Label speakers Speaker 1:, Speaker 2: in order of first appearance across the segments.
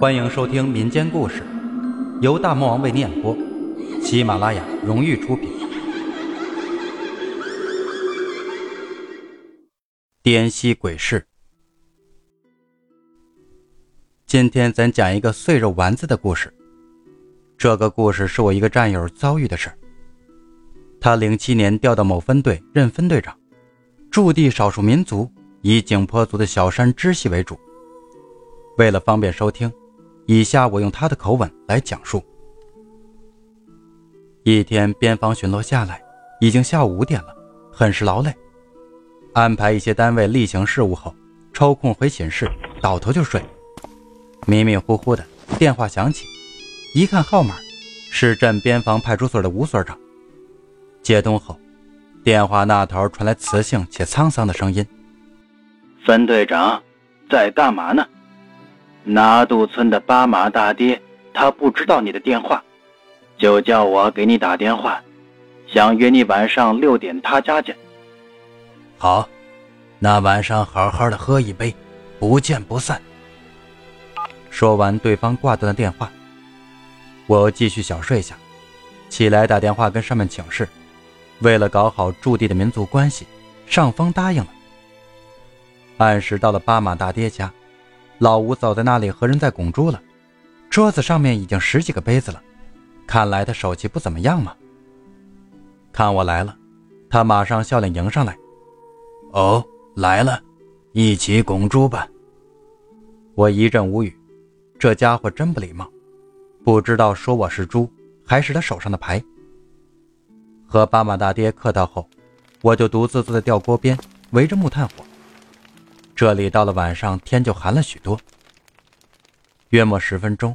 Speaker 1: 欢迎收听民间故事，由大魔王为你演播，喜马拉雅荣誉出品。滇西鬼市，今天咱讲一个碎肉丸子的故事。这个故事是我一个战友遭遇的事儿。他零七年调到某分队任分队长，驻地少数民族以景颇族的小山支系为主。为了方便收听。以下我用他的口吻来讲述。一天边防巡逻下来，已经下午五点了，很是劳累。安排一些单位例行事务后，抽空回寝室倒头就睡。迷迷糊糊的电话响起，一看号码，是镇边防派出所的吴所长。接通后，电话那头传来磁性且沧桑的声音：“
Speaker 2: 分队长，在干嘛呢？”拿渡村的巴马大爹，他不知道你的电话，就叫我给你打电话，想约你晚上六点他家见。
Speaker 1: 好，那晚上好好的喝一杯，不见不散。说完，对方挂断了电话。我继续小睡下，起来打电话跟上面请示，为了搞好驻地的民族关系，上峰答应了。按时到了巴马大爹家。老吴走在那里和人在拱猪了，桌子上面已经十几个杯子了，看来他手气不怎么样嘛。看我来了，他马上笑脸迎上来。
Speaker 2: 哦，来了，一起拱猪吧。
Speaker 1: 我一阵无语，这家伙真不礼貌，不知道说我是猪还是他手上的牌。和巴马大爹客套后，我就独自坐在吊锅边，围着木炭火。这里到了晚上，天就寒了许多。约莫十分钟，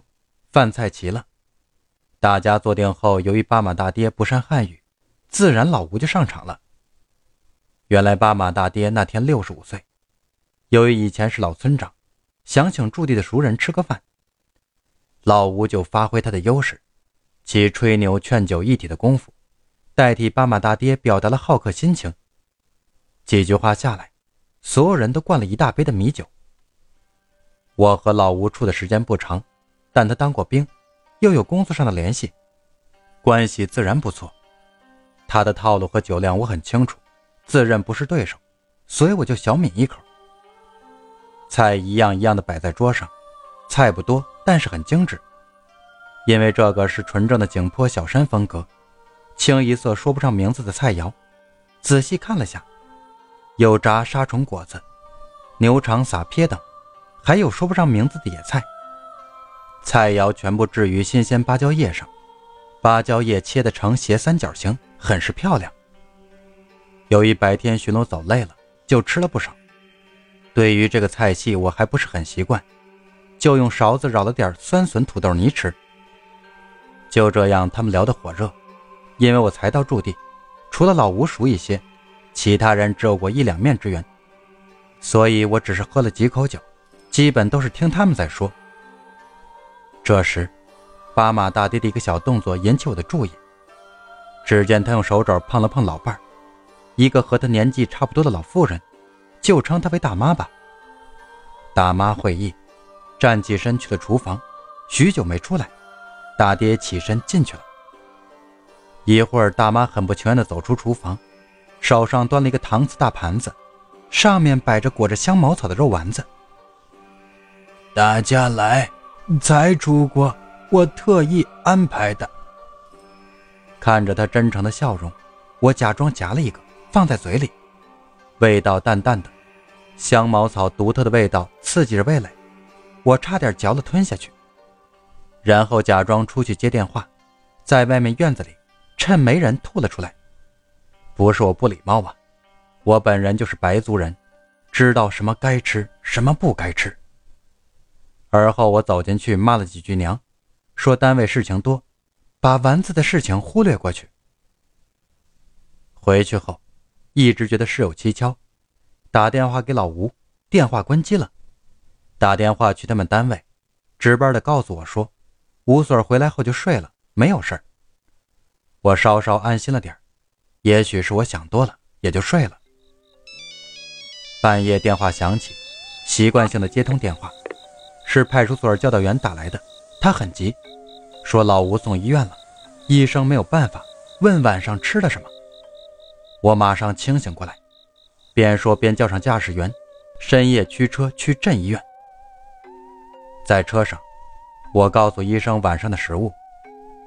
Speaker 1: 饭菜齐了，大家坐定后，由于巴马大爹不善汉语，自然老吴就上场了。原来巴马大爹那天六十五岁，由于以前是老村长，想请驻地的熟人吃个饭，老吴就发挥他的优势，其吹牛劝酒一体的功夫，代替巴马大爹表达了好客心情。几句话下来。所有人都灌了一大杯的米酒。我和老吴处的时间不长，但他当过兵，又有工作上的联系，关系自然不错。他的套路和酒量我很清楚，自认不是对手，所以我就小抿一口。菜一样一样的摆在桌上，菜不多，但是很精致，因为这个是纯正的景颇小山风格，清一色说不上名字的菜肴。仔细看了下。有炸杀虫果子、牛肠撒撇等，还有说不上名字的野菜。菜肴全部置于新鲜芭蕉叶上，芭蕉叶切得呈斜三角形，很是漂亮。由于白天巡逻走累了，就吃了不少。对于这个菜系我还不是很习惯，就用勺子舀了点酸笋土豆泥吃。就这样，他们聊得火热，因为我才到驻地，除了老吴熟一些。其他人只有过一两面之缘，所以我只是喝了几口酒，基本都是听他们在说。这时，巴马大爹的一个小动作引起我的注意。只见他用手肘碰了碰老伴儿，一个和他年纪差不多的老妇人，就称她为大妈吧。大妈会意，站起身去了厨房，许久没出来。大爹起身进去了。一会儿，大妈很不情愿地走出厨房。手上端了一个搪瓷大盘子，上面摆着裹着香茅草的肉丸子。
Speaker 2: 大家来，才出锅，我特意安排的。
Speaker 1: 看着他真诚的笑容，我假装夹了一个放在嘴里，味道淡淡的，香茅草独特的味道刺激着味蕾，我差点嚼了吞下去。然后假装出去接电话，在外面院子里，趁没人吐了出来。不是我不礼貌啊，我本人就是白族人，知道什么该吃，什么不该吃。而后我走进去骂了几句娘，说单位事情多，把丸子的事情忽略过去。回去后，一直觉得事有蹊跷，打电话给老吴，电话关机了。打电话去他们单位，值班的告诉我说，吴所回来后就睡了，没有事儿。我稍稍安心了点儿。也许是我想多了，也就睡了。半夜电话响起，习惯性的接通电话，是派出所教导员打来的，他很急，说老吴送医院了，医生没有办法，问晚上吃了什么。我马上清醒过来，边说边叫上驾驶员，深夜驱车去镇医院。在车上，我告诉医生晚上的食物，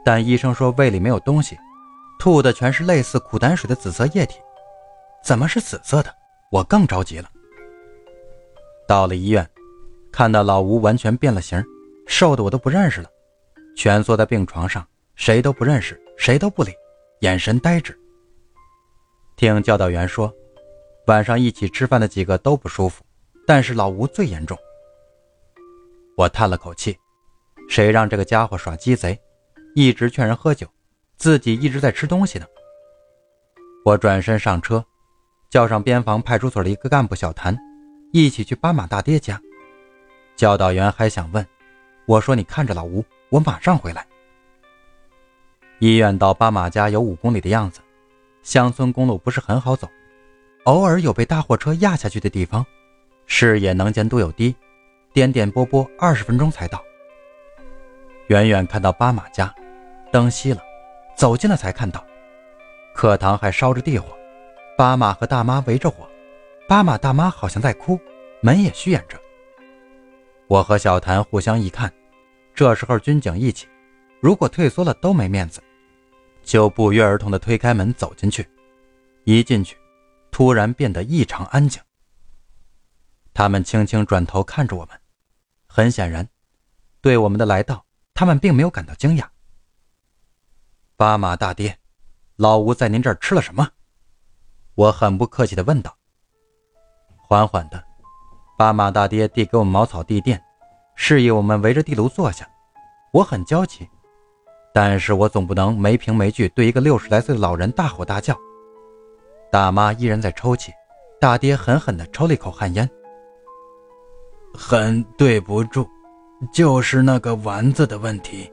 Speaker 1: 但医生说胃里没有东西，吐的全是类似苦胆水的紫色液体。怎么是紫色的？我更着急了。到了医院。看到老吴完全变了形，瘦的我都不认识了，蜷缩在病床上，谁都不认识，谁都不理，眼神呆滞。听教导员说，晚上一起吃饭的几个都不舒服，但是老吴最严重。我叹了口气，谁让这个家伙耍鸡贼，一直劝人喝酒，自己一直在吃东西呢？我转身上车，叫上边防派出所的一个干部小谭，一起去巴马大爹家。教导员还想问，我说：“你看着老吴，我马上回来。”医院到巴马家有五公里的样子，乡村公路不是很好走，偶尔有被大货车压下去的地方，视野能见度又低，颠颠簸簸，二十分钟才到。远远看到巴马家，灯熄了，走近了才看到，课堂还烧着地火，巴马和大妈围着火，巴马大妈好像在哭，门也虚掩着。我和小谭互相一看，这时候军警一起，如果退缩了都没面子，就不约而同地推开门走进去。一进去，突然变得异常安静。他们轻轻转头看着我们，很显然，对我们的来到，他们并没有感到惊讶。巴马大爹，老吴在您这儿吃了什么？我很不客气地问道。缓缓的。巴马大爹递给我们茅草地垫，示意我们围着地炉坐下。我很焦急，但是我总不能没凭没据对一个六十来岁的老人大吼大叫。大妈依然在抽泣，大爹狠狠地抽了一口旱烟。
Speaker 3: 很对不住，就是那个丸子的问题。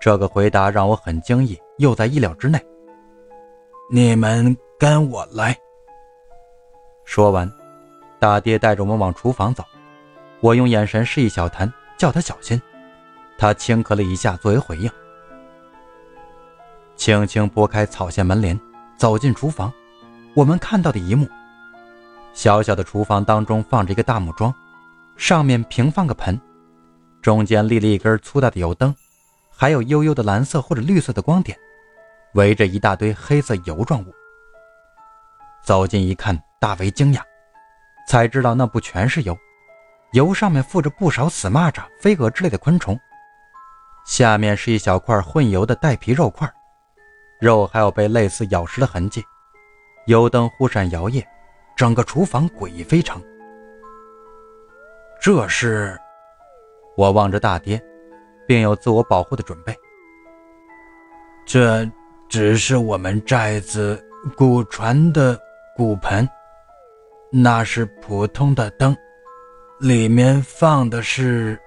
Speaker 1: 这个回答让我很惊异，又在意料之内。
Speaker 3: 你们跟我来。
Speaker 1: 说完。大爹带着我们往厨房走，我用眼神示意小谭，叫他小心。他轻咳了一下作为回应，轻轻拨开草线门帘，走进厨房。我们看到的一幕：小小的厨房当中放着一个大木桩，上面平放个盆，中间立了一根粗大的油灯，还有幽幽的蓝色或者绿色的光点，围着一大堆黑色油状物。走近一看，大为惊讶。才知道那不全是油，油上面附着不少死蚂蚱、飞蛾之类的昆虫，下面是一小块混油的带皮肉块，肉还有被类似咬食的痕迹。油灯忽闪摇曳，整个厨房诡异非常。
Speaker 3: 这是，
Speaker 1: 我望着大爹，并有自我保护的准备。
Speaker 3: 这只是我们寨子古传的骨盆。那是普通的灯，里面放的是……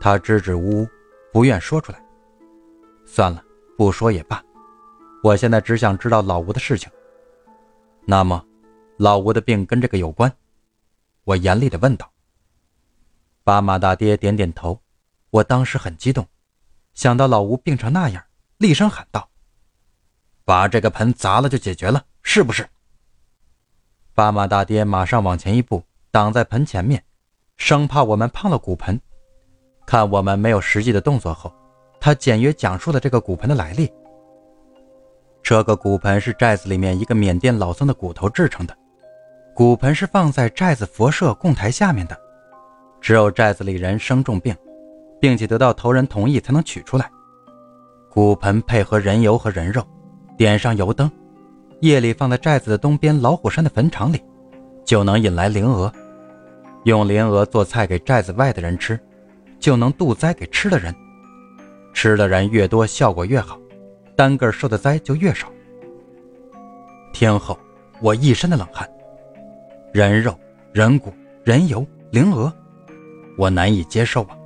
Speaker 1: 他支支吾吾，不愿说出来。算了，不说也罢。我现在只想知道老吴的事情。那么，老吴的病跟这个有关？我严厉地问道。巴马大爹点点头。我当时很激动，想到老吴病成那样，厉声喊道：“把这个盆砸了就解决了，是不是？”巴马大爹马上往前一步，挡在盆前面，生怕我们碰了骨盆。看我们没有实际的动作后，他简约讲述了这个骨盆的来历。这个骨盆是寨子里面一个缅甸老僧的骨头制成的，骨盆是放在寨子佛舍供台下面的，只有寨子里人生重病，并且得到头人同意才能取出来。骨盆配合人油和人肉，点上油灯。夜里放在寨子的东边老虎山的坟场里，就能引来灵蛾。用灵蛾做菜给寨子外的人吃，就能渡灾给吃的人。吃的人越多，效果越好，单个受的灾就越少。听后，我一身的冷汗。人肉、人骨、人油、灵蛾，我难以接受啊！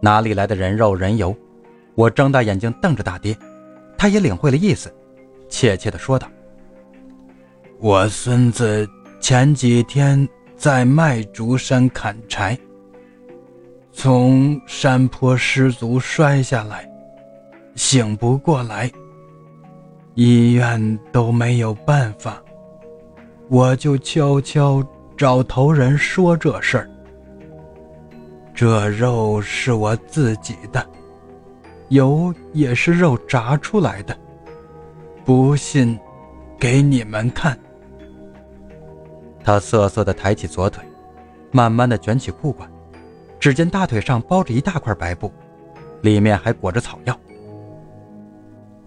Speaker 1: 哪里来的人肉、人油？我睁大眼睛瞪着大爹，他也领会了意思，怯怯地说道。
Speaker 3: 我孙子前几天在麦竹山砍柴，从山坡失足摔下来，醒不过来。医院都没有办法，我就悄悄找头人说这事儿。这肉是我自己的，油也是肉炸出来的，不信，给你们看。
Speaker 1: 他瑟瑟地抬起左腿，慢慢地卷起裤管，只见大腿上包着一大块白布，里面还裹着草药。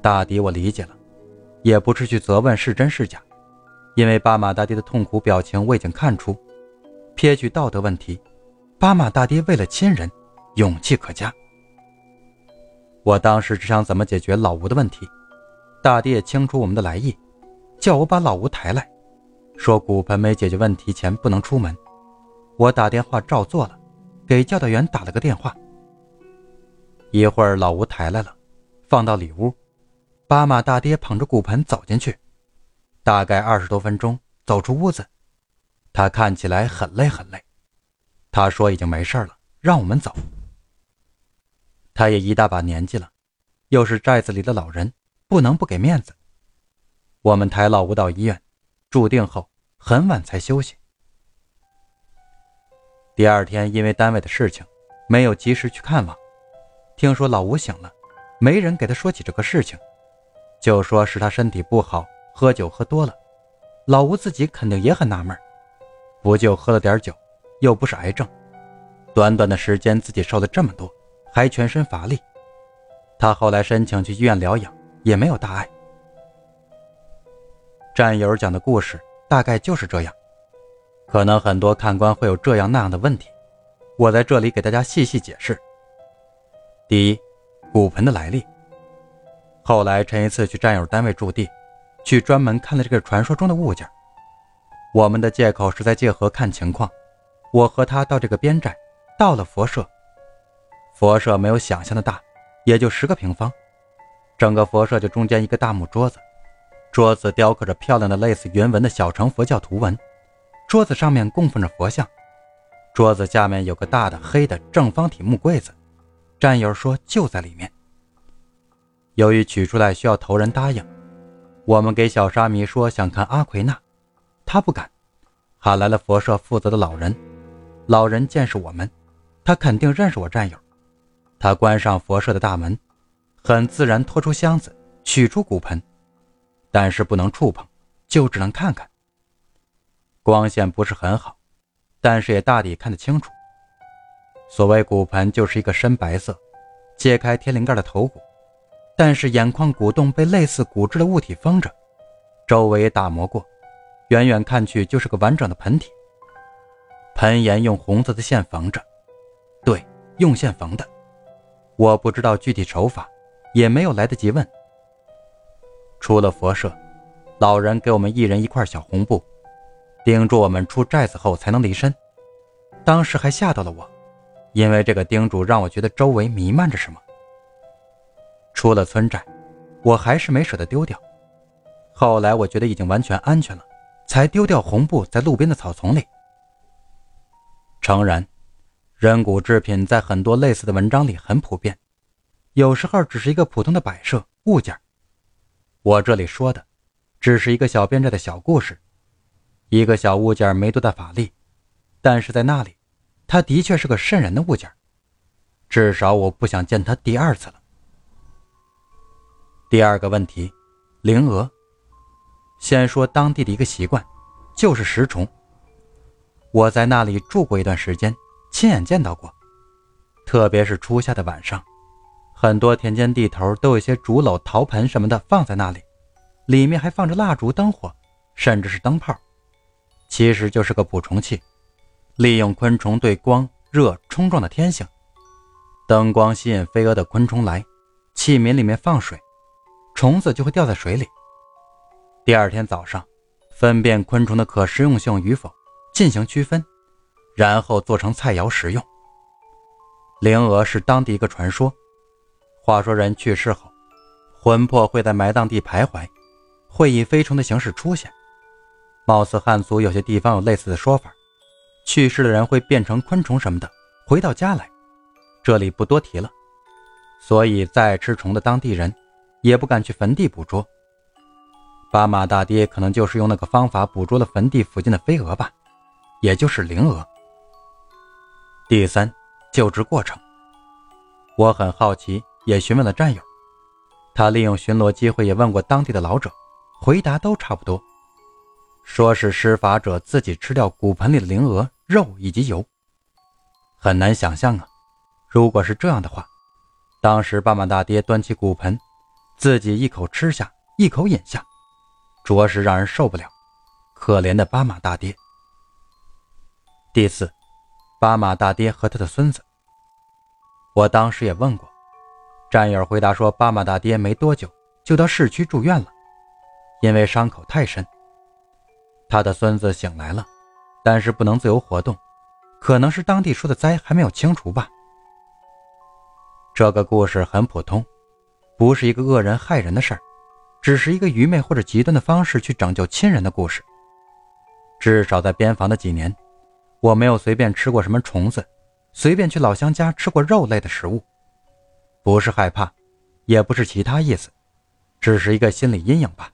Speaker 1: 大抵我理解了。也不是去责问是真是假，因为巴马大爹的痛苦表情我已经看出。撇去道德问题，巴马大爹为了亲人，勇气可嘉。我当时只想怎么解决老吴的问题，大爹也清楚我们的来意，叫我把老吴抬来，说骨盆没解决问题前不能出门。我打电话照做了，给教导员打了个电话。一会儿老吴抬来了，放到里屋。巴马大爹捧着骨盆走进去，大概二十多分钟，走出屋子，他看起来很累很累。他说已经没事了，让我们走。他也一大把年纪了，又是寨子里的老人，不能不给面子。我们抬老吴到医院，住定后很晚才休息。第二天因为单位的事情，没有及时去看望。听说老吴醒了，没人给他说起这个事情。就说是他身体不好，喝酒喝多了。老吴自己肯定也很纳闷，不就喝了点酒，又不是癌症，短短的时间自己瘦了这么多，还全身乏力。他后来申请去医院疗养，也没有大碍。战友讲的故事大概就是这样，可能很多看官会有这样那样的问题，我在这里给大家细细解释。第一，骨盆的来历。后来，陈一次去战友单位驻地，去专门看了这个传说中的物件。我们的借口是在界河看情况。我和他到这个边寨，到了佛社。佛社没有想象的大，也就十个平方。整个佛社就中间一个大木桌子，桌子雕刻着漂亮的类似云纹的小乘佛教图文。桌子上面供奉着佛像，桌子下面有个大的黑的正方体木柜子。战友说就在里面。由于取出来需要头人答应，我们给小沙弥说想看阿奎那，他不敢，喊来了佛社负责的老人。老人见是我们，他肯定认识我战友。他关上佛社的大门，很自然拖出箱子，取出骨盆，但是不能触碰，就只能看看。光线不是很好，但是也大抵看得清楚。所谓骨盆，就是一个深白色，揭开天灵盖的头骨。但是眼眶鼓洞被类似骨质的物体封着，周围打磨过，远远看去就是个完整的盆体。盆沿用红色的线缝着，对，用线缝的。我不知道具体手法，也没有来得及问。出了佛社，老人给我们一人一块小红布，叮嘱我们出寨子后才能离身。当时还吓到了我，因为这个叮嘱让我觉得周围弥漫着什么。出了村寨，我还是没舍得丢掉。后来我觉得已经完全安全了，才丢掉红布在路边的草丛里。诚然，人骨制品在很多类似的文章里很普遍，有时候只是一个普通的摆设物件。我这里说的，只是一个小编寨的小故事，一个小物件没多大法力，但是在那里，它的确是个渗人的物件，至少我不想见它第二次了。第二个问题，灵蛾。先说当地的一个习惯，就是食虫。我在那里住过一段时间，亲眼见到过。特别是初夏的晚上，很多田间地头都有些竹篓、陶盆什么的放在那里，里面还放着蜡烛、灯火，甚至是灯泡。其实就是个捕虫器，利用昆虫对光、热冲撞的天性，灯光吸引飞蛾的昆虫来，器皿里面放水。虫子就会掉在水里。第二天早上，分辨昆虫的可食用性与否，进行区分，然后做成菜肴食用。灵蛾是当地一个传说。话说人去世后，魂魄会在埋葬地徘徊，会以飞虫的形式出现。貌似汉族有些地方有类似的说法，去世的人会变成昆虫什么的，回到家来，这里不多提了。所以，再吃虫的当地人也不敢去坟地捕捉。巴马大爹可能就是用那个方法捕捉了坟地附近的飞蛾吧，也就是灵鹅。第三，救治过程，我很好奇，也询问了战友。他利用巡逻机会也问过当地的老者，回答都差不多，说是施法者自己吃掉骨盆里的灵鹅肉以及油。很难想象啊，如果是这样的话，当时巴马大爹端起骨盆，自己一口吃下，一口饮下。着实让人受不了，可怜的巴马大爹。第四，巴马大爹和他的孙子。我当时也问过，战友回答说，巴马大爹没多久就到市区住院了，因为伤口太深。他的孙子醒来了，但是不能自由活动，可能是当地说的灾还没有清除吧。这个故事很普通，不是一个恶人害人的事儿。只是一个愚昧或者极端的方式去拯救亲人的故事。至少在边防的几年，我没有随便吃过什么虫子，随便去老乡家吃过肉类的食物。不是害怕，也不是其他意思，只是一个心理阴影吧。